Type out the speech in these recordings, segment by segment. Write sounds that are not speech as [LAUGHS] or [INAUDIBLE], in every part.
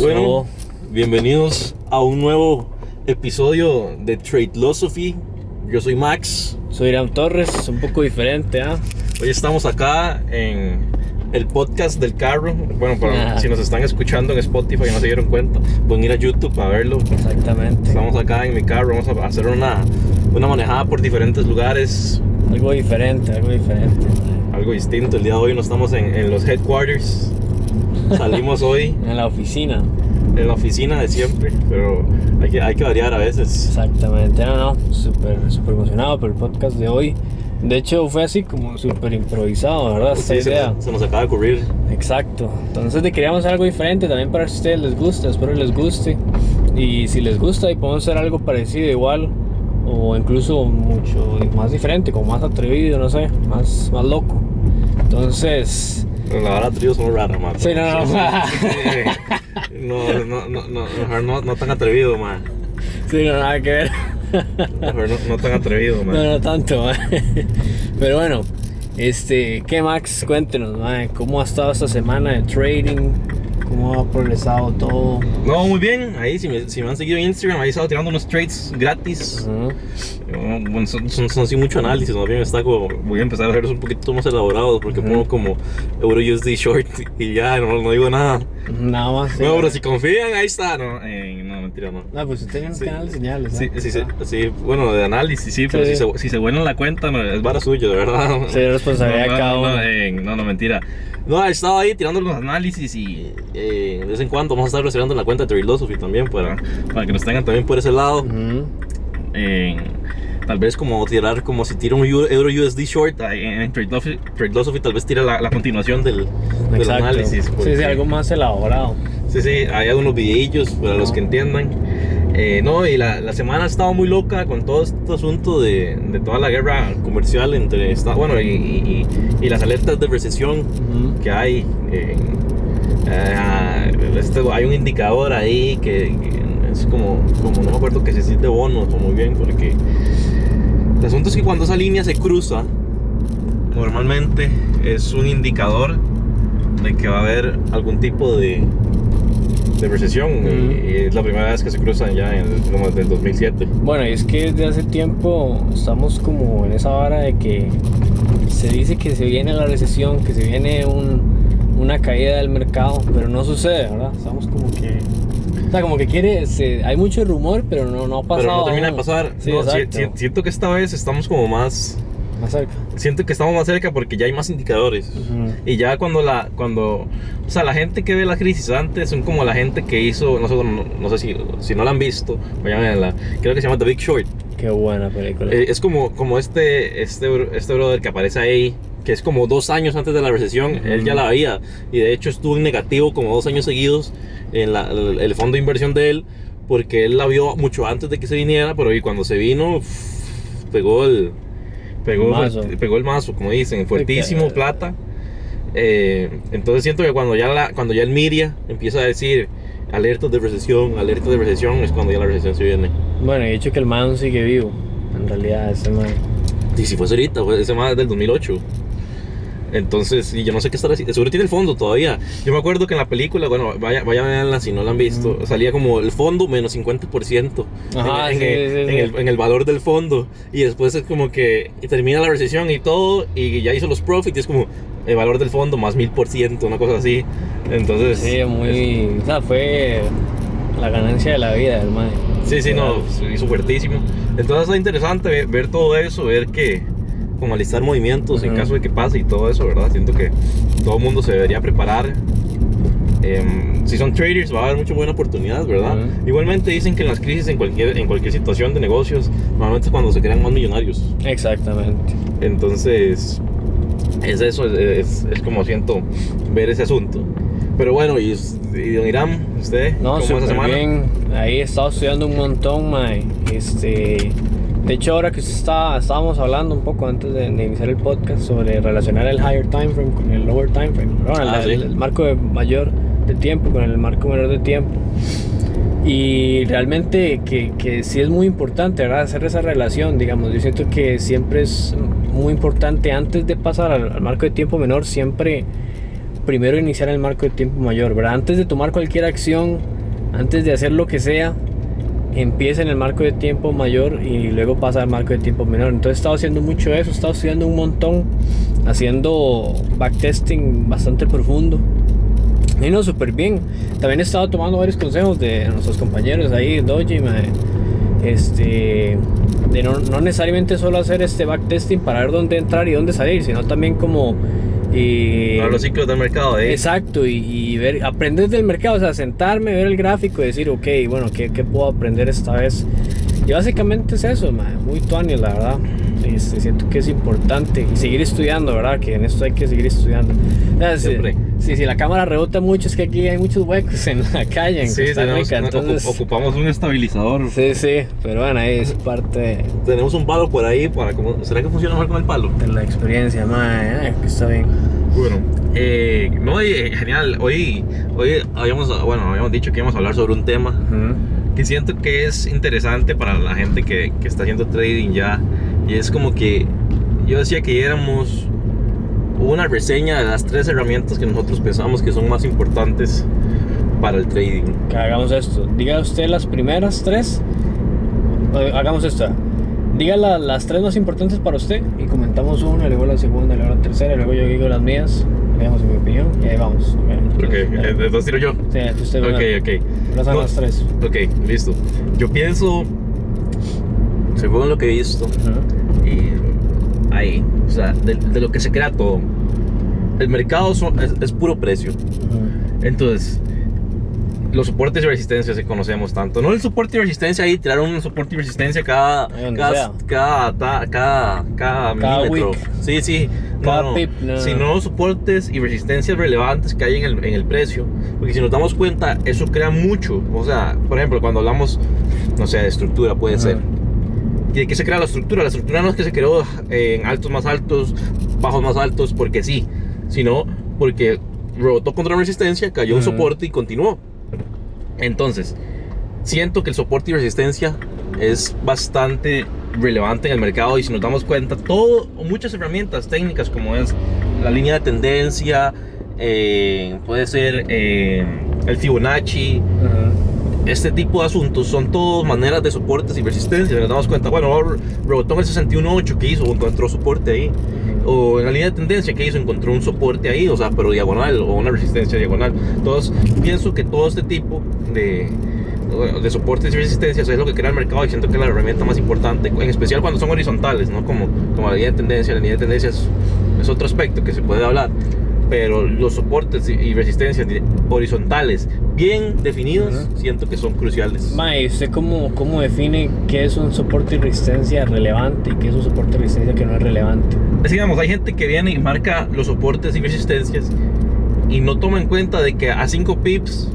Bueno, bienvenidos a un nuevo episodio de Trade Philosophy. Yo soy Max. Soy Irán Torres, un poco diferente, ¿ah? Hoy estamos acá en el podcast del carro. Bueno, para, Ah. si nos están escuchando en Spotify y no se dieron cuenta, pueden ir a YouTube a verlo. Exactamente. Estamos acá en mi carro, vamos a hacer una, una manejada por diferentes lugares, Algo diferente, algo diferente. algo distinto. El día de hoy no estamos en, en los headquarters. Salimos hoy En la oficina. en la oficina de siempre, pero hay que, hay que variar a veces. Exactamente. No, no, súper, súper emocionado por el podcast de hoy. De hecho, fue así como súper improvisado, ¿verdad? Esta Sí, se, idea. se nos acaba de ocurrir. Exacto. Entonces de queríamos hacer algo diferente también para que a ustedes les guste, espero les guste. Y si les gusta y podemos hacer algo parecido igual o incluso mucho más diferente, como más atrevido, no sé, más, más loco. Entonces, Pero la verdad, tríos son raras, man. Sí, no, no. no, no, no, no, no, no tan atrevido, man. sí, no nada que ver. Mejor no, no tan atrevido, man. No, no tanto, mae. Pero bueno, este, ¿qué Max? Cuéntenos, mae, ¿cómo ha estado esta semana de trading? ¿Cómo ha progresado todo? No, muy bien. Ahí, si me, si me han seguido en Instagram, ahí he estado tirando unos trades gratis. Eh, Bueno, son, son, son así mucho análisis, más bien está como, voy a empezar a hacerlos un poquito más elaborados porque Ujú. pongo como Euro USD short y ya, no, no digo nada. Nada más. sí, No, pero si confían, ahí está. No, no mentira, no. No, pues usted tiene un Sí. canal de señales. Sí, ¿no? sí, sí, sí, bueno, de análisis, sí, pero Sí. si se, si se vuelan la cuenta, no, es vara suyo, de verdad. Sí, es responsabilidad no, cada no, uno. No, eh, no, no, mentira. No, he estado ahí tirando los análisis y eh, de vez en cuando vamos a estar recibiendo la cuenta de Philosophy también para, para que nos tengan también por ese lado. Ujú. Eh, tal vez como tirar, como si tira un Eu- Euro USD short en Tradelosophy tal vez tira la, la continuación del, del análisis. Sí, sí, algo más elaborado. Sí, sí, hay algunos videillos para los que entiendan. Eh, no, y la, la semana ha estado muy loca con todo este asunto de, de toda la guerra comercial entre Estados bueno, y, y- las alertas de recesión que hay. eh, eh, este- hay un indicador ahí que, que es como, como, no me acuerdo que se siente bonos o muy bien, porque el asunto es que cuando esa línea se cruza, normalmente es un indicador de que va a haber algún tipo de, de recesión. Mm. Y es la primera vez que se cruzan ya en el, como desde el 2007. Bueno, y es que desde hace tiempo estamos como en esa vara de que se dice que se viene la recesión, que se viene un- una caída del mercado, pero no sucede, ¿verdad? Estamos como que... O sea, como que quiere... se- hay mucho rumor, pero no, no ha pasado. Pero no termina de aún. pasar. Sí, No, si- si- siento que esta vez estamos como más... Más cerca. Siento que estamos más cerca porque ya hay más indicadores. Ujú. Y ya cuando la, cuando, o sea, la gente que ve la crisis antes son como la gente que hizo, no sé, no, no sé si, si no la han visto, vayan a verla, creo que se llama The Big Short. Qué buena película. Eh, es como, como este, este, este brother que aparece ahí, que es como dos años antes de la recesión, Ujú. él ya la veía, y de hecho estuvo en negativo como dos años seguidos en la- el, el fondo de inversión de él, porque él la vio mucho antes de que se viniera, pero y cuando se vino, uf, pegó el, pegó, Mazo. fuert- pegó el mazo, como dicen, fuertísimo, plata. Eh, entonces siento que cuando ya, la, cuando ya el media empieza a decir alertas de recesión, alertas de recesión, es cuando ya la recesión se viene. Bueno, y hecho que el man sigue vivo. En realidad, ese man. Y si fuese ahorita, fue ese más del 2008. Entonces, y yo no sé qué estará haciendo. Seguro tiene el fondo todavía. Yo me acuerdo que en la película, bueno, vaya, vaya a verla si no la han visto, salía como el fondo menos 50% Ajá, en, sí, en el, sí, en sí. el- en el valor del fondo. Y después es como que termina la recesión y todo, y ya hizo los profits, y es como el valor del fondo más 1000%, una cosa así. Entonces, Sí, muy. O sea, fue la ganancia de la vida del man. Sí, sí, no, se hizo fuertísimo. Entonces está interesante ver, ver todo eso, ver que, como alistar movimientos en Ujú. caso de que pase y todo eso, ¿verdad? Siento que todo el mundo se debería preparar. Em, si son traders va a haber mucha buena oportunidad, ¿verdad? Igualmente dicen que en las crisis, en cualquier, en cualquier situación de negocios, normalmente es cuando se crean más millonarios. Exactamente. Entonces, es eso, es, es- es como siento ver ese asunto. Pero bueno, y, y don Irán, ¿usted? No, ¿Cómo esa semana? bien. Ahí he estado estudiando un montón, mae. Este. De hecho, ahora que usted está, estábamos hablando un poco antes de, de iniciar el podcast sobre relacionar el higher time frame con el lower time frame, Ah, el, sí. el- el marco de mayor de tiempo con el marco menor de tiempo. Y realmente que, que sí es muy importante, ¿verdad? Hacer esa relación, digamos. Yo siento que siempre es muy importante antes de pasar al, al marco de tiempo menor, siempre primero iniciar el marco de tiempo mayor, ¿verdad? Antes de tomar cualquier acción, antes de hacer lo que sea, empieza en el marco de tiempo mayor y luego pasa al marco de tiempo menor. Entonces he estado haciendo mucho eso, he estado estudiando un montón, haciendo backtesting bastante profundo. Y no, súper bien. También he estado tomando varios consejos de nuestros compañeros ahí, Doji, este, de no, no, necesariamente solo hacer este backtesting para ver dónde entrar y dónde salir, sino también como y, los ciclos del mercado, ¿eh? Exacto, y, ver, aprender del mercado, o sea, sentarme, ver el gráfico y decir, ok, bueno, ¿qué, qué puedo aprender esta vez? Y básicamente es eso, muy tuanio, la verdad. Este, siento que es importante y seguir estudiando, ¿verdad? Que en esto hay que seguir estudiando. Siempre. Si, si, la cámara rebota mucho, es que aquí hay muchos huecos [LAUGHS] en la calle, en sí, Costa Rica. entonces... ocupamos un estabilizador. Sí, sí, pero bueno, ahí es parte. Tenemos un palo por ahí. Para, ¿Será que funciona mejor con el palo? De la experiencia, mae, que está bien. Bueno, eh, no, eh, genial. Hoy, hoy habíamos, bueno, habíamos dicho que íbamos a hablar sobre un tema que siento que es interesante para la gente que, que está haciendo trading ya. Y es como que yo decía que éramos una reseña de las tres herramientas que nosotros pensamos que son más importantes para el trading. Que hagamos esto. Diga usted las primeras tres. Hagamos esta. Diga las tres más importantes para usted y comentamos una, luego la segunda, luego la tercera, luego yo digo las mías, digamos mi opinión y ahí vamos. Ok, entonces tiro yo. Sí, usted Ok, ok. Las las tres. Ok, listo. Yo pienso, según lo que he visto, y ahí, o sea, de, lo que se crea todo. El mercado es, puro precio. Entonces, los soportes y resistencia si conocemos tanto. No el soporte y resistencia ahí, tirar un soporte y resistencia cada cada, cada, cada, cada, milímetro. Sí, sí. No, no. Sino soportes y resistencias relevantes que hay en el, en el precio. Porque si nos damos cuenta, eso crea mucho. O sea, por ejemplo, cuando hablamos, no sé, de estructura puede ser ¿Y de qué se crea la estructura? La estructura no es que se creó en altos más altos, bajos más altos, porque sí, sino porque rebotó contra una resistencia, cayó un soporte y continuó. Entonces, siento que el soporte y resistencia es bastante relevante en el mercado y si nos damos cuenta, todo, muchas herramientas técnicas como es la línea de tendencia, eh, puede ser eh, el Fibonacci, este tipo de asuntos son todas maneras de soportes y resistencia. Nos damos cuenta, bueno, rebotó en el 61.8 que hizo, encontró soporte ahí. O en la línea de tendencia que hizo, encontró un soporte ahí, o sea, pero diagonal o una resistencia diagonal. Entonces, pienso que todo este tipo de, de soportes y resistencias es lo que crea el mercado y siento que es la herramienta más importante, en especial cuando son horizontales, ¿no? Como, como la línea de tendencia. La línea de tendencia es, es otro aspecto que se puede hablar pero los soportes y resistencias horizontales bien definidos siento que son cruciales. Mae, ¿usted cómo, cómo define qué es un soporte y resistencia relevante y qué es un soporte y resistencia que no es relevante? Es, digamos, hay gente que viene y marca los soportes y resistencias y no toma en cuenta de que a 5 pips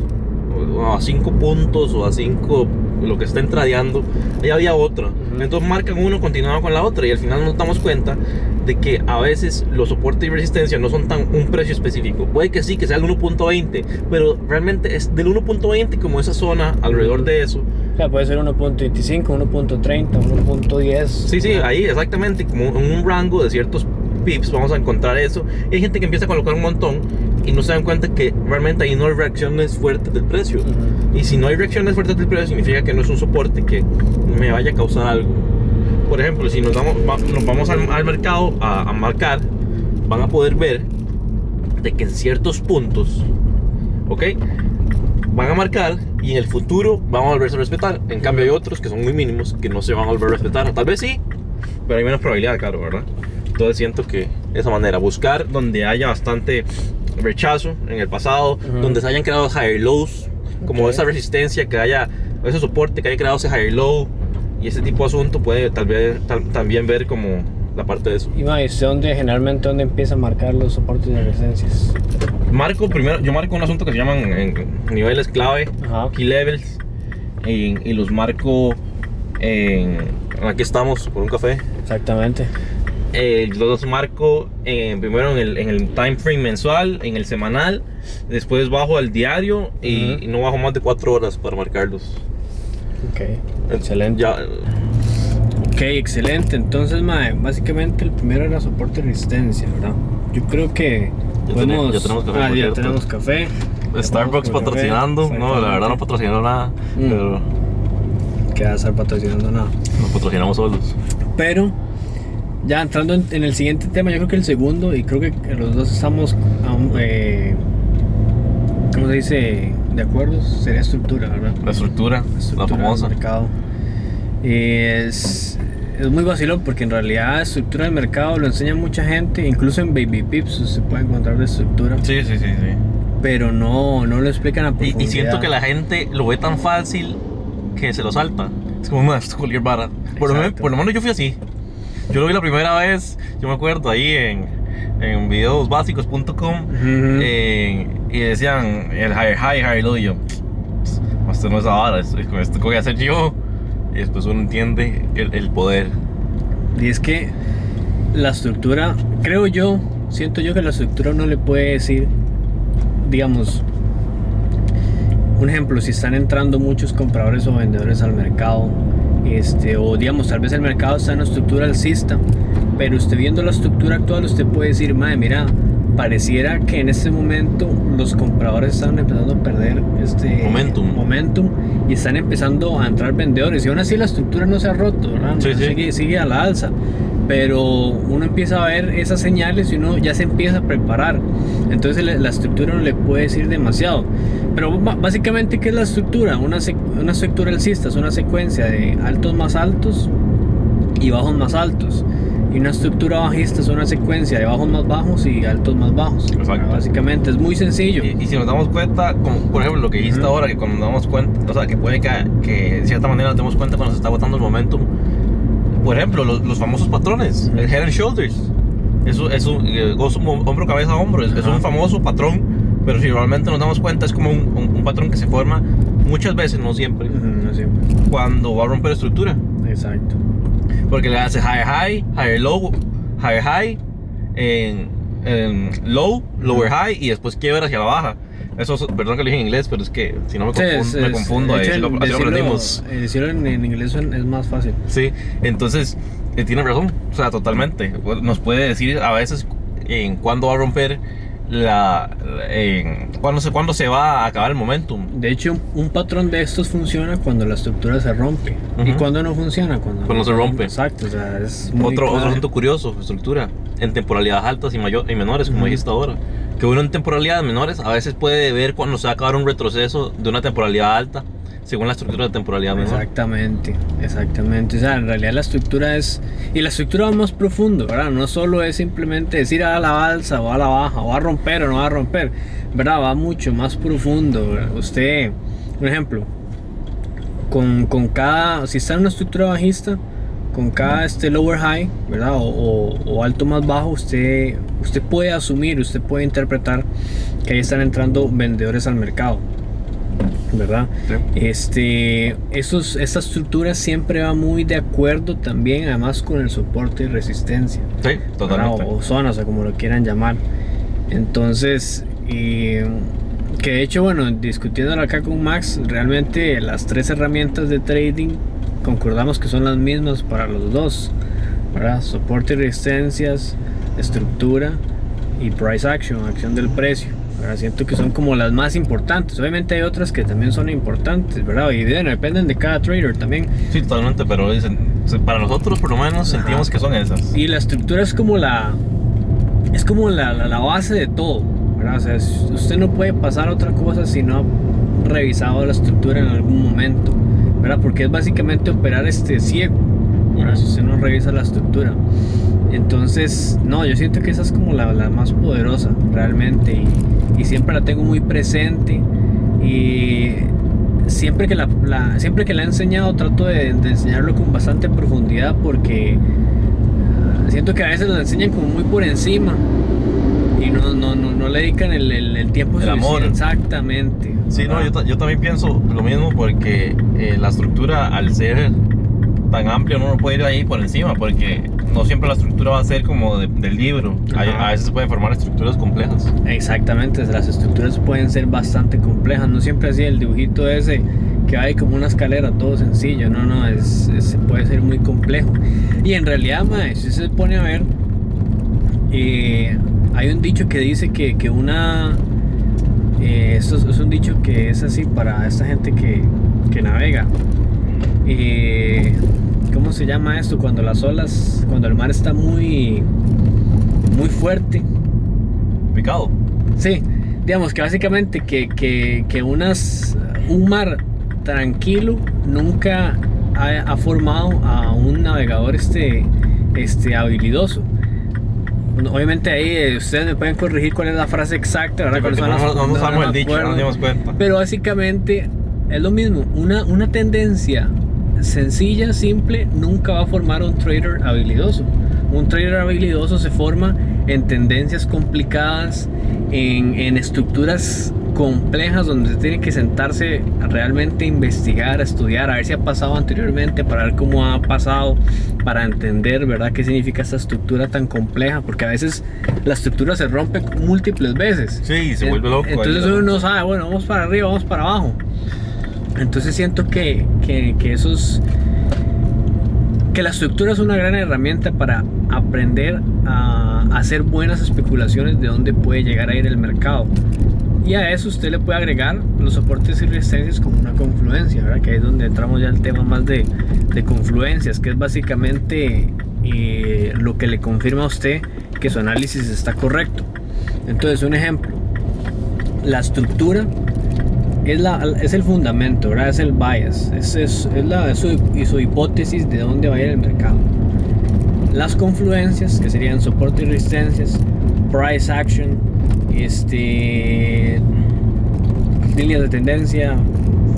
o a 5 puntos o a 5 lo que está entradeando, ahí había otro. Entonces marcan uno, continuaban con la otra y al final nos damos cuenta de que a veces los soportes y resistencia no son tan un precio específico. Puede que sí, que sea el 1.20, pero realmente es del 1.20 como esa zona alrededor de eso. O sea, puede ser 1.25, 1.30, 1.10. Sí, sí, ahí exactamente, como en un rango de ciertos pips vamos a encontrar eso. Y hay gente que empieza a colocar un montón y no se dan cuenta que realmente ahí no hay reacciones fuertes del precio. Y si no hay reacciones fuertes del precio, significa que no es un soporte que me vaya a causar algo. Por ejemplo, si nos, damos, nos vamos al, mercado a, marcar, van a poder ver de que en ciertos puntos, ¿ok? Van a marcar y en el futuro van a volverse a respetar. En cambio, hay otros que son muy mínimos que no se van a volver a respetar. Tal vez sí, pero hay menos probabilidad, claro, ¿verdad? Entonces siento que de esa manera, buscar donde haya bastante rechazo en el pasado, donde se hayan creado higher lows, como esa resistencia que haya, ese soporte que haya creado ese higher low y ese tipo de asunto puede tal vez también ver como la parte de eso. Y más, ¿dónde generalmente dónde empieza a marcar los soportes de resistencias? Marco primero, yo marco un asunto que se llaman en niveles clave, key levels, y, y los marco en, aquí estamos por un café. Exactamente eh, los marco eh, primero en el, en el, time frame mensual, en el semanal, después bajo al diario y, no bajo más de cuatro horas para marcarlos. Ok, excelente. Ya, ok, excelente. Entonces, básicamente el primero era soporte y resistencia, ¿verdad? Yo creo que Ya, Podemos- tenemos, ya tenemos café. Ah, ya tenemos café. Starbucks Tenemos patrocinando. café, No, la verdad no patrocinó nada. Mm. Pero Que va a estar patrocinando nada. nos patrocinamos solos. Pero ya entrando en, en el siguiente tema, yo creo que el segundo, y creo que los dos estamos, eh, ¿cómo se dice? De acuerdo, sería estructura, ¿verdad? La estructura, la Estructura del famosa. mercado. Es, es muy vacilón porque en realidad estructura del mercado lo enseña mucha gente, incluso en Baby Pips se puede encontrar de estructura, Sí, sí, sí, sí. pero no, no lo explican a Y, profundidad. y siento que la gente lo ve tan fácil que se lo salta. Es como, "Ma, esto es cualquier vara. Por lo, menos, por lo menos yo fui así. Yo lo vi la primera vez, yo me acuerdo ahí en, en videosbásicos.com eh, y decían el high, higher low. Y yo, "Pss, esto no es ahora, esto, esto que voy a hacer yo. Y después uno entiende el, el poder. Y es que la estructura, creo yo, siento yo que la estructura no le puede decir, digamos, un ejemplo, si están entrando muchos compradores o vendedores al mercado, este, o digamos, tal vez el mercado está en una estructura alcista, pero usted viendo la estructura actual, usted puede decir, madre, mira, pareciera que en este momento los compradores están empezando a perder este Momentum. momentum y están empezando a entrar vendedores. Y aún así la estructura no se ha roto, ¿verdad? Sí, sí. Sigue, sigue a la alza. Pero uno empieza a ver esas señales y uno ya se empieza a preparar. Entonces la, la estructura no le puede decir demasiado. Pero básicamente, ¿qué es la estructura? Una, una estructura alcista es una secuencia de altos más altos y bajos más altos. Y una estructura bajista es una secuencia de bajos más bajos y altos más bajos. Exacto. Básicamente es muy sencillo. Y, y si nos damos cuenta, como por ejemplo lo que dijiste Ujú. ahora, que cuando nos damos cuenta, o sea, que puede que, que de cierta manera nos demos cuenta cuando se está agotando el momentum. Por ejemplo, los, los famosos patrones, el head and shoulders. Eso es un eh, hombro, cabeza, hombro. Es, es un famoso patrón, pero si realmente nos damos cuenta, es como un, un- un patrón que se forma muchas veces, no siempre, Ujú, no siempre. cuando va a romper estructura. Exacto. Porque le hace high, high, higher, low, higher, high, en, en low, lower, high y después quiebra hacia la baja. Eso, es- perdón que lo dije en inglés, pero es que si no me Sí, confundo, es- me confundo ahí, hecho, así lo, así lo decirlo- aprendimos. el decirlo en, en inglés es más fácil. Sí, entonces eh, tiene razón, o sea, totalmente. Nos puede decir a veces en cuándo va a romper la. En, cuándo, se, cuándo se va a acabar el momentum. De hecho, un, patrón de estos funciona cuando la estructura se rompe. ¿Y Ujú. cuando no funciona? Cuando, Cuando se rompe. Exacto, o sea, es muy Otro, otro asunto curioso, estructura, en temporalidades altas y, mayor, y menores, como Ujú. dijiste ahora. Que uno en temporalidades menores a veces puede ver cuando se va a acabar un retroceso de una temporalidad alta, según la estructura de temporalidad menor. Exactamente, exactamente. O sea, en realidad la estructura es. Y la estructura va más profundo, ¿verdad? No solo es simplemente decir a la alza o a la baja, o va a romper o no va a romper, ¿verdad? Va mucho más profundo. ¿verdad? Usted, por ejemplo, con, con cada. Si está en una estructura bajista, con cada este lower high, ¿verdad? O, o- o alto más bajo, usted, usted puede asumir, usted puede interpretar que ahí están entrando vendedores al mercado, ¿verdad? Sí. Este, esos, esta estructura siempre va muy de acuerdo también, además con el soporte y resistencia, Sí, totalmente. o, o zonas, o como lo quieran llamar. Entonces, y, que de hecho, bueno, discutiéndolo acá con Max, realmente las tres herramientas de trading concordamos que son las mismas para los dos, ¿verdad? Soporte y resistencias, estructura y price action, acción del precio. ¿verdad? Siento que son como las más importantes. Obviamente hay otras que también son importantes, ¿verdad? Y bueno, dependen de cada trader también. Sí, totalmente, pero para nosotros por lo menos Ajá. sentimos que son esas. Y la estructura es como la. Es como la, la- la base de todo. ¿verdad? O sea, usted no puede pasar a otra cosa si no ha revisado la estructura en algún momento. ¿Verdad? Porque es básicamente operar este ciego. ¿verdad? Si usted no revisa la estructura. Entonces, no, yo siento que esa es como la, la más poderosa realmente. Y, y siempre la tengo muy presente. Y siempre que la, la- siempre que la he enseñado trato de, de enseñarlo con bastante profundidad porque ah, siento que a veces lo enseñan como muy por encima y no, no, no, no le dedican el, el- el tiempo El amor. Exactamente. Sí, no, yo, yo también pienso lo mismo porque eh, la estructura al ser tan amplia uno no puede ir ahí por encima porque no siempre la estructura va a ser como de- del libro. Hay- a veces pueden formar estructuras complejas. Exactamente, las estructuras pueden ser bastante complejas, no siempre así el dibujito ese que hay como una escalera, todo sencillo, no, no, es, es- puede ser muy complejo. Y en realidad, mae, si se pone a ver, eh, hay un dicho que dice que, que una... eh, esto es, un dicho que es así para esta gente que, que navega. Eh, ¿Cómo se llama esto? Cuando las olas, cuando el mar está muy, muy fuerte. Picado. Sí, digamos que básicamente que, que, que unas, un mar tranquilo nunca ha, ha formado a un navegador este, este habilidoso. Obviamente ahí eh, ustedes me pueden corregir cuál es la frase exacta, no, las- no, no no- sabemos no el dicho, no nos dimos cuenta. Pero básicamente es lo mismo. Una, una tendencia sencilla, simple, nunca va a formar un trader habilidoso. Un trader habilidoso se forma en tendencias complicadas, en, en estructuras complejas donde se tiene que sentarse a realmente investigar, a estudiar, a ver si ha pasado anteriormente, para ver cómo ha pasado, para entender, ¿verdad?, qué significa esta estructura tan compleja, porque a veces la estructura se rompe múltiples veces. Sí, se vuelve loco. Entonces uno no sabe, bueno, vamos para arriba, vamos para abajo. Entonces siento que, que, que esos. que la estructura es una gran herramienta para aprender a hacer buenas especulaciones de dónde puede llegar a ir el mercado. Y a eso usted le puede agregar los soportes y resistencias como una confluencia, ¿verdad? Que es donde entramos ya al tema más de, de confluencias, que es básicamente eh, lo que le confirma a usted que su análisis está correcto. Entonces, un ejemplo, la estructura es, la, es el fundamento, ¿verdad? es el bias, es, es, es la, su, y su hipótesis de dónde va a ir el mercado. Las confluencias, que serían soporte y resistencias, price action, este, líneas de tendencia,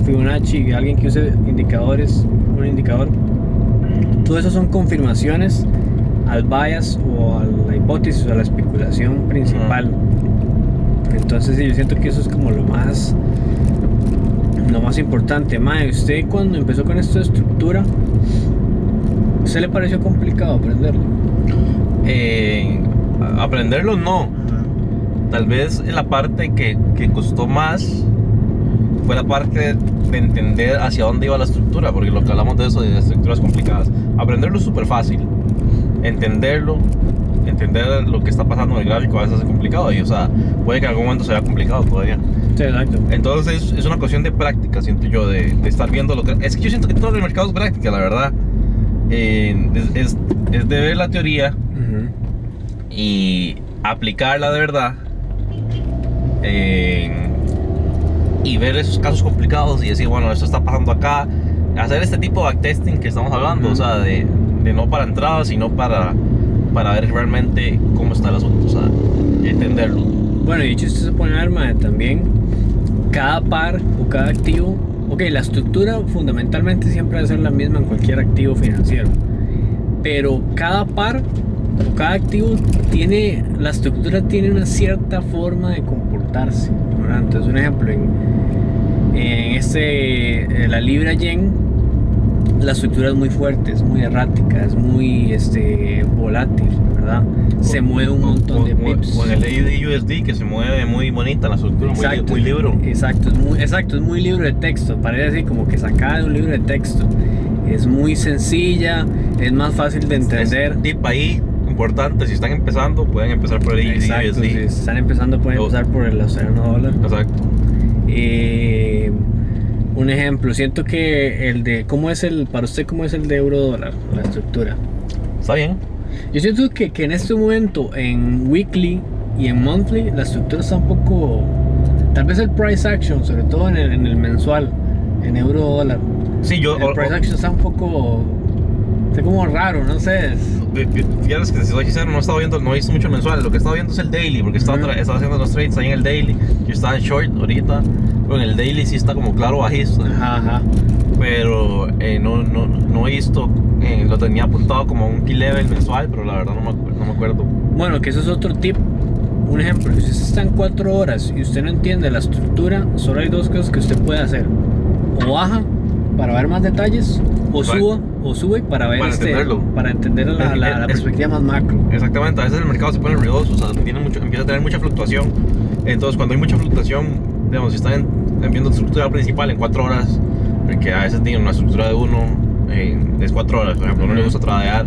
Fibonacci, alguien que use indicadores, un indicador. Todo eso son confirmaciones al bias o a la hipótesis o a la especulación principal. Entonces sí, yo siento que eso es como lo más lo más importante. Mae, usted cuando empezó con esto de estructura, ¿usted le pareció complicado aprenderlo? Eh, aprenderlo no. Tal vez la parte que, que costó más fue la parte de entender hacia dónde iba la estructura, porque lo que hablamos de eso, de estructuras complicadas. Aprenderlo es súper fácil. Entenderlo, entender lo que está pasando en el gráfico a veces es complicado y, o sea, puede que en algún momento sea complicado todavía. Sí, exacto. Entonces es una cuestión de práctica, siento yo, de, de estar viendo lo que... Es que yo siento que todo el mercado es práctica, la verdad. Eh, es, es, es de ver la teoría Ujú. y aplicarla de verdad. Eh, y ver esos casos complicados y decir, bueno, esto está pasando acá. Hacer este tipo de backtesting que estamos hablando, o sea, de, de no para entradas, sino para, para ver realmente cómo está el asunto, o sea, entenderlo. Bueno, y dicho se pone arma también, cada par o cada activo, ok, la estructura fundamentalmente siempre va a ser la misma en cualquier activo financiero, pero cada par o cada activo tiene, la estructura tiene una cierta forma de comportarse. ¿verdad? Entonces, un ejemplo, en, en este, en la libra yen, la estructura es muy fuerte, es muy errática, es muy este, volátil, ¿verdad? Se mueve un montón de O- o- pips. O en el AUD que se mueve muy bonita la estructura, muy, li- muy libro. Exacto, es muy, exacto, es muy libro de texto, parece así como que sacada de un libro de texto. Es muy sencilla, es más fácil de entender. Es tip ahí importante, si están empezando, pueden empezar por el Exacto, si están empezando pueden empezar por el australiano dólar. Exacto. Eh, un ejemplo, siento que el de, ¿cómo es el, para usted, cómo es el de euro dólar, la estructura? Está bien. Yo siento que, que en este momento, en weekly y en monthly, la estructura está un poco. Tal vez el price action, sobre todo en el, en el mensual, en euro dólar. Sí, yo. El price action está un poco. Está como raro, no sé. Fíjate que si soy sincero, no he estado viendo, no he visto mucho mensual. Lo que he estado viendo es el daily, porque estaba, Ujú. tra- estaba haciendo los trades ahí en el daily. Yo estaba en short ahorita, pero en el daily sí está como claro bajista. Ajá, ajá. Pero eh, no, no, no he visto, eh, lo tenía apuntado como un key level mensual, pero la verdad no me, no me acuerdo. Bueno, que eso es otro tip. Un ejemplo, si usted está en 4 horas y usted no entiende la estructura, solo hay dos cosas que usted puede hacer. O baja para ver más detalles, o suba, o sube para ver Para este, entenderlo. para entender la, la- la es- perspectiva más macro. Exactamente, a veces el mercado se pone ruidoso, o sea, tiene mucho, empieza a tener mucha fluctuación. Entonces, cuando hay mucha fluctuación, digamos, si están en- en viendo estructura principal en 4 horas, que a veces tienen una estructura de 1, es 4 horas, por ejemplo, no le gusta tradear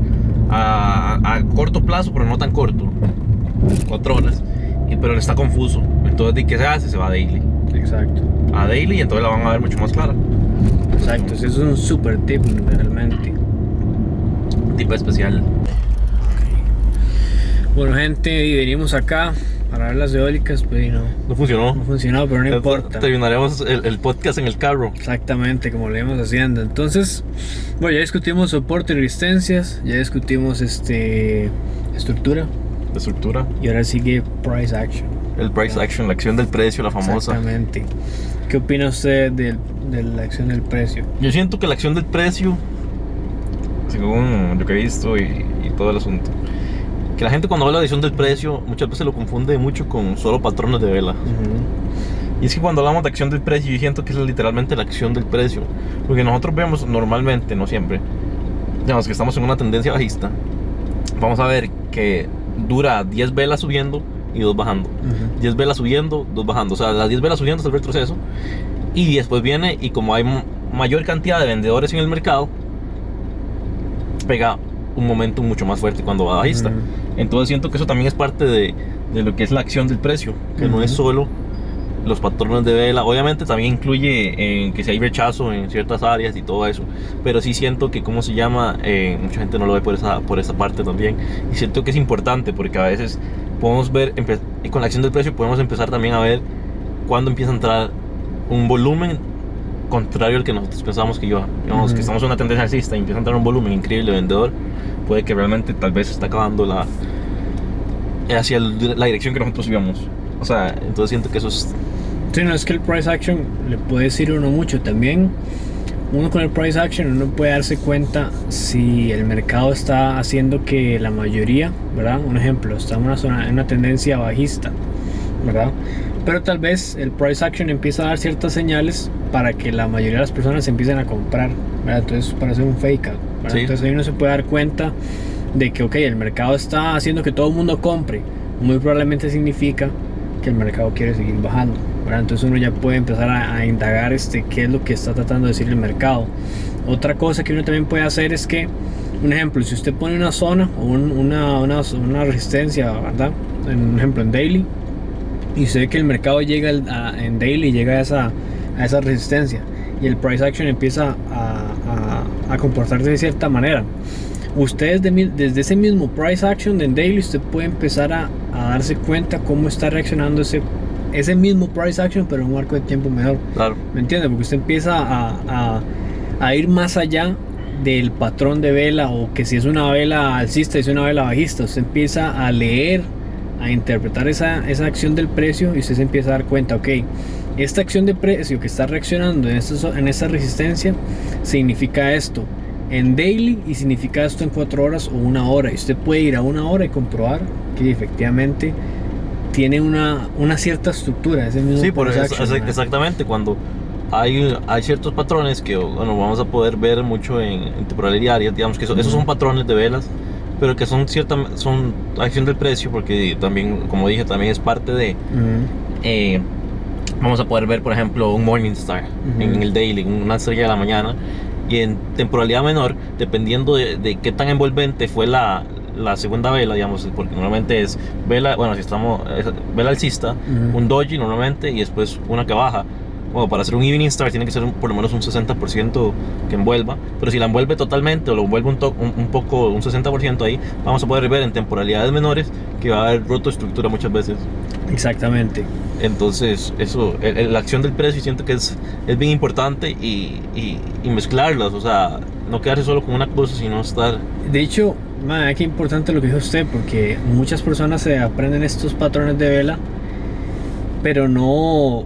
a, a- a corto plazo, pero no tan corto. 4 horas, y, pero está confuso. Entonces, ¿de qué se hace? Se va a daily. Exacto. A daily y entonces la van a ver mucho más clara. Exacto, eso es un super tip realmente. Tipo especial. Bueno, gente, y venimos acá para ver las eólicas, pero y no, No funcionó. no funcionó, pero no Entonces, importa. Terminaremos el, el podcast en el carro. Exactamente, como lo íbamos haciendo. Entonces, bueno, ya discutimos soporte y resistencias, ya discutimos este estructura De estructura. y ahora sigue price action. El price action, la acción del precio, la famosa. Exactamente. ¿Qué opina usted del- de, la acción del precio? Yo siento que la acción del precio, según lo que he visto y, y todo el asunto, que la gente cuando habla de acción del precio muchas veces lo confunde mucho con solo patrones de vela. Y es que cuando hablamos de acción del precio, yo siento que es literalmente la acción del precio. Porque nosotros vemos normalmente, no siempre, digamos que estamos en una tendencia bajista, vamos a ver que dura 10 velas subiendo y 2 bajando. 10 velas subiendo, 2 bajando. O sea, las 10 velas subiendo es el retroceso. Y después viene, y como hay mayor cantidad de vendedores en el mercado, pega un momento mucho más fuerte cuando va bajista. Ujú. Entonces siento que eso también es parte de, de lo que es la acción del precio, que no es solo los patrones de vela. Obviamente también incluye en que si hay rechazo en ciertas áreas y todo eso. Pero sí siento que, ¿cómo se llama? Eh, mucha gente no lo ve por esa, por esa parte también. Y siento que es importante porque a veces podemos ver, y con la acción del precio podemos empezar también a ver cuándo empieza a entrar un volumen contrario al que nosotros pensamos que iba. Digamos Ujú. que estamos en una tendencia alcista y empieza a entrar un volumen increíble de vendedor. Puede que realmente tal vez se está acabando la hacia la dirección que nosotros íbamos. O sea, entonces siento que eso es Sí, no es que el price action le puede decir uno mucho también. Uno con el price action uno puede darse cuenta si el mercado está haciendo que la mayoría, ¿verdad? Un ejemplo, está en una zona, en una tendencia bajista, ¿verdad? Pero tal vez el price action empieza a dar ciertas señales para que la mayoría de las personas empiecen a comprar, ¿verdad? Entonces para hacer un fake out, ¿verdad? Sí. Entonces ahí uno se puede dar cuenta de que, ok, el mercado está haciendo que todo el mundo compre. Muy probablemente significa que el mercado quiere seguir bajando. ¿Verdad? Entonces uno ya puede empezar a, a indagar este, qué es lo que está tratando de decir el mercado. Otra cosa que uno también puede hacer es que, un ejemplo, si usted pone una zona o un- una, una, una resistencia, ¿verdad? En, un ejemplo, en daily, y usted ve que el mercado llega a- en daily, llega a esa, a esa resistencia, y el price action empieza a, a- a comportarse de cierta manera. Ustedes de desde ese mismo price action en daily, usted puede empezar a, a darse cuenta cómo está reaccionando ese, ese mismo price action, pero en un arco de tiempo menor. claro. ¿Me entiende? Porque usted empieza a, a- a ir más allá del patrón de vela o que si es una vela alcista y es una vela bajista, usted empieza a leer, a interpretar esa, esa acción del precio y usted se empieza a dar cuenta, ok, esta acción de precio que está reaccionando en esta, en esta resistencia significa esto en daily y significa esto en cuatro horas o una hora. Y usted puede ir a una hora y comprobar que efectivamente tiene una, una cierta estructura. Ese mismo Sí, por eso, action, es- exactamente cuando hay, hay ciertos patrones que bueno, vamos a poder ver mucho en, en temporalidad diaria, digamos que eso- esos son patrones de velas, pero que son cierta son acción del precio porque también, como dije, también es parte de Ujú. eh, vamos a poder ver, por ejemplo, un Morningstar Ujú. en el daily, una estrella de la mañana. Y en temporalidad menor, dependiendo de, de qué tan envolvente fue la, la segunda vela, digamos, porque normalmente es vela, bueno, si estamos, es vela alcista, un doji normalmente y después una que baja. Bueno, para hacer un evening star tiene que ser un- por lo menos un 60% que envuelva, pero si la envuelve totalmente o lo envuelve un, to- un, un poco, un 60% ahí, vamos a poder ver en temporalidades menores que va a haber roto estructura muchas veces. Exactamente. Entonces, eso, el- el- la acción del precio siento que es, es bien importante y, y- y mezclarlas, o sea, no quedarse solo con una cosa, sino estar... De hecho, madre, qué importante lo que dijo usted, porque muchas personas se aprenden estos patrones de vela, pero no,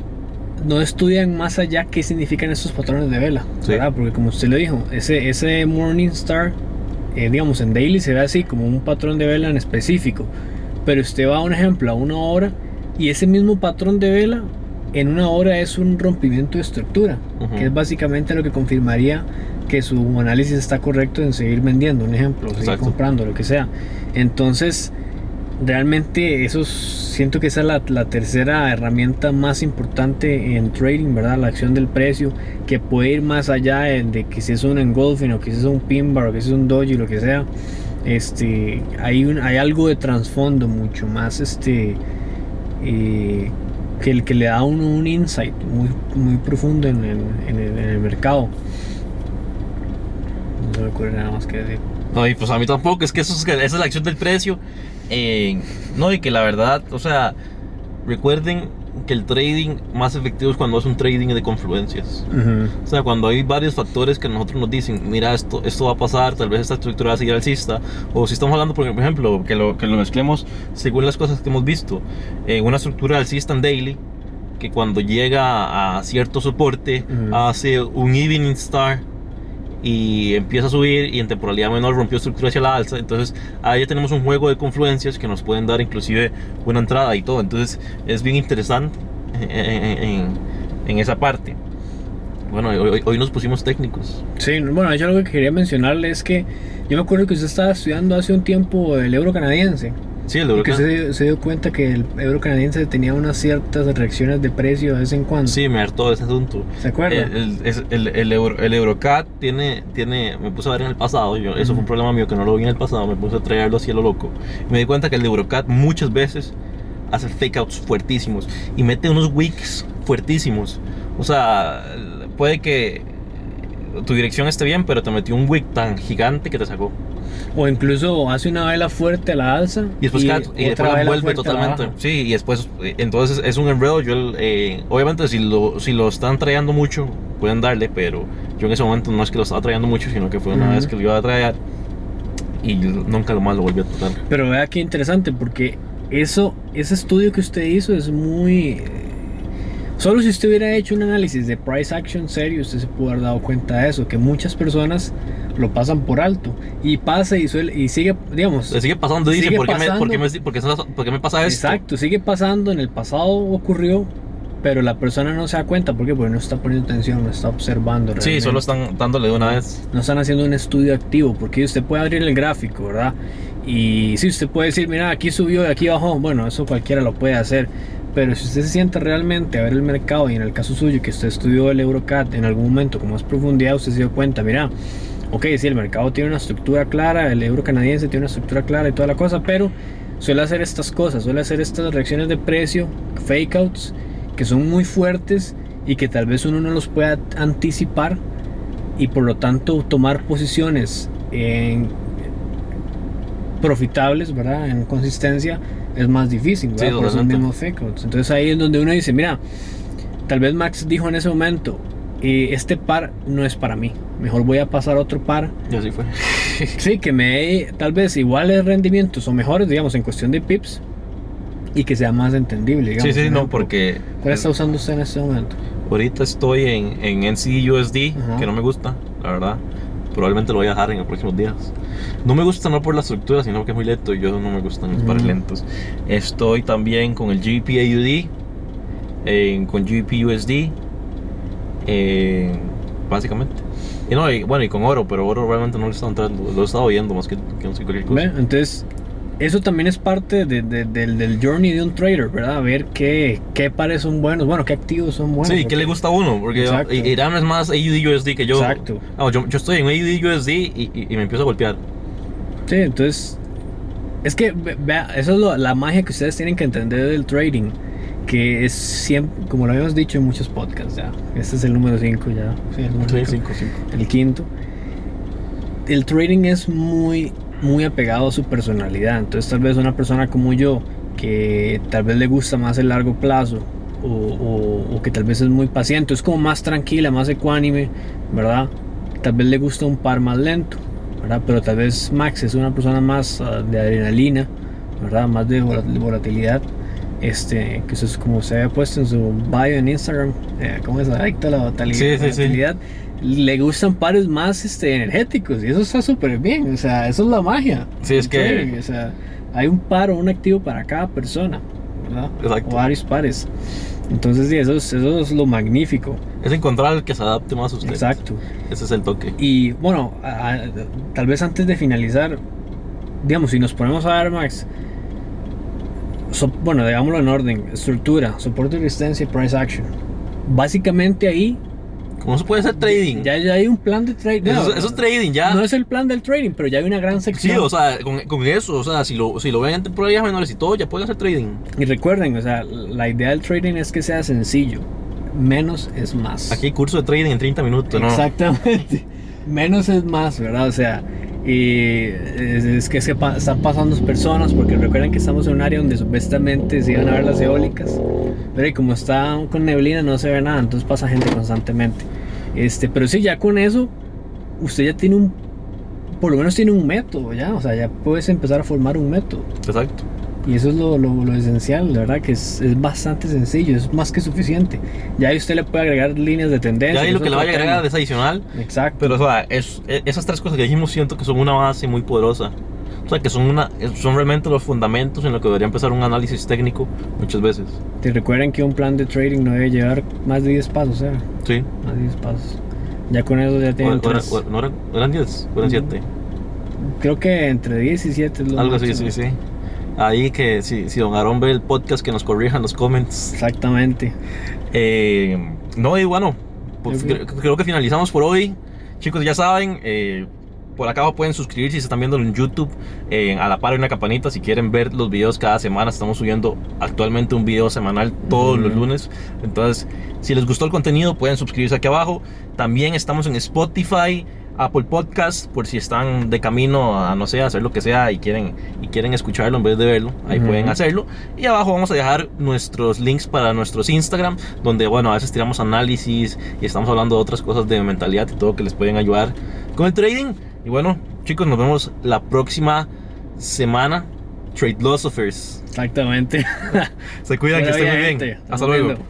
no estudian más allá qué significan estos patrones de vela, Sí. ¿verdad? Porque como usted lo dijo, ese, ese Morning Star, eh, digamos, en daily se ve así, como un patrón de vela en específico, pero usted va, un ejemplo, a una hora y ese mismo patrón de vela en una hora es un rompimiento de estructura, Ujú. que es básicamente lo que confirmaría que su análisis está correcto en seguir vendiendo, un ejemplo, seguir Exacto. comprando, lo que sea. Entonces, realmente eso es- siento que esa es la, la tercera herramienta más importante en trading, ¿verdad? La acción del precio, que puede ir más allá de, de que si es un engulfing o que si es un pin bar o que si es un doji, lo que sea. este, hay, un, hay algo de trasfondo mucho más este, eh, que el que le da a uno un insight muy, muy profundo en el, en el- en el mercado. No se me ocurre nada más que decir. No, y pues a mí tampoco, es que eso es, esa es la acción del precio. Eh, no, y que la verdad, o sea, recuerden que el trading más efectivo es cuando es un trading de confluencias. O sea, cuando hay varios factores que nosotros nos dicen, mira, esto, esto va a pasar, tal vez esta estructura va a seguir alcista, o si estamos hablando, por ejemplo, que lo, que lo mezclemos según las cosas que hemos visto, eh, una estructura alcista en daily, que cuando llega a cierto soporte, Ujú. hace un evening star y empieza a subir y en temporalidad menor rompió estructura hacia la alza. Entonces ahí ya tenemos un juego de confluencias que nos pueden dar inclusive una entrada y todo. Entonces es bien interesante en, en- en- esa parte. Bueno, hoy, hoy- nos pusimos técnicos. Sí, bueno, hecho algo que quería mencionarle es que yo me acuerdo que usted estaba estudiando hace un tiempo el euro canadiense. Sí, el de Y que Huracán. se, se dio cuenta que el euro canadiense tenía unas ciertas reacciones de precio de vez en cuando. Sí, me hartó ese asunto. ¿Se acuerda? El, el, el, Euro- el Eurocat tiene, tiene, me puse a ver en el pasado, yo, eso fue un problema mío que no lo vi en el pasado, me puse a traerlo así a lo loco. Me di cuenta que el Eurocat muchas veces hace fake outs fuertísimos y mete unos wicks fuertísimos. O sea, puede que tu dirección esté bien, pero te metió un wick tan gigante que te sacó. O incluso hace una vela fuerte a la alza Y después, cada- y después la vuelve totalmente. Sí, y después, eh, entonces es un enredo. Yo, eh, obviamente, si lo, si lo están trayendo mucho, pueden darle, pero yo en ese momento no es que lo estaba trayendo mucho, sino que fue una vez que lo iba a traer y nunca lo más lo volví a tocar. Pero vea qué interesante, porque eso, ese estudio que usted hizo es muy... Solo si usted hubiera hecho un análisis de price action serio, usted se pudo haber dado cuenta de eso, que muchas personas lo pasan por alto y pasa y, suele, y sigue, digamos, Le sigue pasando, dice, Sigue ¿por, qué me, pasando. por, qué me, por qué por qué me pasa esto? exacto, sigue pasando, en el pasado ocurrió, pero la persona no se da cuenta, ¿por qué? Porque no está poniendo atención, no está observando. Sí, realmente. solo están dándole de una vez. no están haciendo un estudio activo, porque usted puede abrir el gráfico, ¿verdad? Y sí, usted puede decir, mira, aquí subió y aquí bajó, bueno, eso cualquiera lo puede hacer, pero si usted se sienta realmente a ver el mercado y en el caso suyo que usted estudió el Eurocat en algún momento con más profundidad, usted se dio cuenta, mira, ok, sí, el mercado tiene una estructura clara, el euro canadiense tiene una estructura clara y toda la cosa, pero suele hacer estas cosas, suele hacer estas reacciones de precio, fake outs, que son muy fuertes y que tal vez uno no los pueda anticipar y por lo tanto tomar posiciones en profitables, ¿verdad? En consistencia es más difícil, ¿verdad? Sí, por esos mismos fake outs. Entonces ahí es donde uno dice, mira, tal vez Max dijo en ese momento, eh, este par no es para mí, mejor voy a pasar a otro par. Y así fue. [LAUGHS] Sí, que me dé tal vez iguales rendimientos o mejores, digamos, en cuestión de pips y que sea más entendible, digamos. sí, sí, no, porque ¿Cuál está usando usted en este momento? ahorita estoy en, en NCUSD, Ajá. que no me gusta, la verdad. Probablemente lo voy a dejar en los próximos días. No me gusta no por la estructura, sino que es muy lento y yo no me gustan los pares Mm. lentos. Estoy también con el GPAUD, eh, con GPUSD, eh, básicamente. Y no, y, bueno, y con oro, pero oro realmente no lo he estado entrando, lo he estado viendo más que, que no sé cualquier cosa. Entonces, eso también es parte de- de- del, del journey de un trader, ¿verdad? Ver qué, qué pares son buenos, bueno, qué activos son buenos. sí, ¿qué le gusta a uno? Porque Exacto. Irán es más AUD-USD que yo. Exacto. No, yo, yo estoy en AUD-USD y, y- y me empiezo a golpear. Sí, entonces, es que, ve- vea, eso es lo- la magia que ustedes tienen que entender del trading, que es siempre, como lo habíamos dicho en muchos podcasts, ya. Este es el número 5 ya. Sí, el número Sí, cinco. 5, 5. el quinto. El trading es muy, muy apegado a su personalidad. Entonces, tal vez una persona como yo, que tal vez le gusta más el largo plazo, o, o- o que tal vez es muy paciente, es como más tranquila, más ecuánime, ¿verdad? Tal vez le gusta un par más lento, ¿verdad? Pero tal vez Max es una persona más ah, de adrenalina, ¿verdad? Más de vola- de volatilidad. Este, que eso es como se había puesto en su bio en Instagram, eh, ¿cómo es? Adicto a la volatilidad. Sí, sí, sí. Le gustan pares más este, energéticos y eso está súper bien, o sea, eso es la magia. Sí, es que- o sea, hay un par o un activo para cada persona, ¿verdad? Exacto. O varios pares. Entonces, sí, eso es, eso es lo magnífico. Es encontrar el que se adapte más a usted. Exacto. Ese es el toque. Y bueno, a- a- tal vez antes de finalizar, digamos, si nos ponemos a ver, Max, so- bueno, digámoslo en orden, estructura, soporte, resistencia y price action. Básicamente ahí ¿Cómo se puede hacer trading? Ya, ya hay un plan de trading. eso, es trading, ya. No es el plan del trading, pero ya hay una gran Sí, sección. o sea, con, con eso, o sea, si lo, si lo ven en temporadas menores y todo, ya pueden hacer trading. Y recuerden, o sea, la idea del trading es que sea sencillo. Menos es más. Aquí hay curso de trading en 30 minutos, ¿no? Exactamente. [LAUGHS] Menos es más, ¿verdad? O sea, y es, es que se pa- están pasando personas, porque recuerden que estamos en un área donde supuestamente se iban a ver las eólicas, pero como está con neblina no se ve nada, entonces pasa gente constantemente. Este, pero sí, ya con eso, usted ya tiene un, por lo menos tiene un método, ya, o sea, ya puedes empezar a formar un método. Exacto. Y eso es lo, lo- lo esencial, la verdad que es, es bastante sencillo, es más que suficiente. Ya ahí usted le puede agregar líneas de tendencia. Ya ahí lo que le vaya a agregar es adicional. Exacto. Pero, o sea, es- e- esas tres cosas que dijimos siento que son una base muy poderosa. O sea, que son, una, son realmente los fundamentos en lo que debería empezar un análisis técnico muchas veces. Te recuerden que un plan de trading no debe llevar más de 10 pasos, ¿eh? Sí. Más de 10 pasos. Ya con eso ya O- tienen o tres. o- ¿No eran, eran 10? ¿O eran Ujú. 7? Creo que entre 10 y 7 es lo Algo así, sí, sí. Ahí que si, si Don Aarón ve el podcast, que nos corrija en los comments. Exactamente. Eh, no, y bueno, pues, creo que finalizamos por hoy. Chicos, ya saben, eh, por acá pueden suscribirse si están viendo en YouTube. eh, a la par hay una campanita si quieren ver los videos cada semana. Estamos subiendo actualmente un video semanal todos los lunes. Entonces, si les gustó el contenido, pueden suscribirse aquí abajo. También estamos en Spotify. Apple Podcast, por si están de camino a no sé, hacer lo que sea y quieren, y quieren escucharlo en vez de verlo, ahí pueden hacerlo. Y abajo vamos a dejar nuestros links para nuestros Instagram, donde bueno, a veces tiramos análisis y estamos hablando de otras cosas de mentalidad y todo que les pueden ayudar con el trading. Y bueno, chicos, nos vemos la próxima semana. Trade Philosophers. Exactamente. [LAUGHS] Se cuidan, que estén muy bien. Hasta luego. viendo.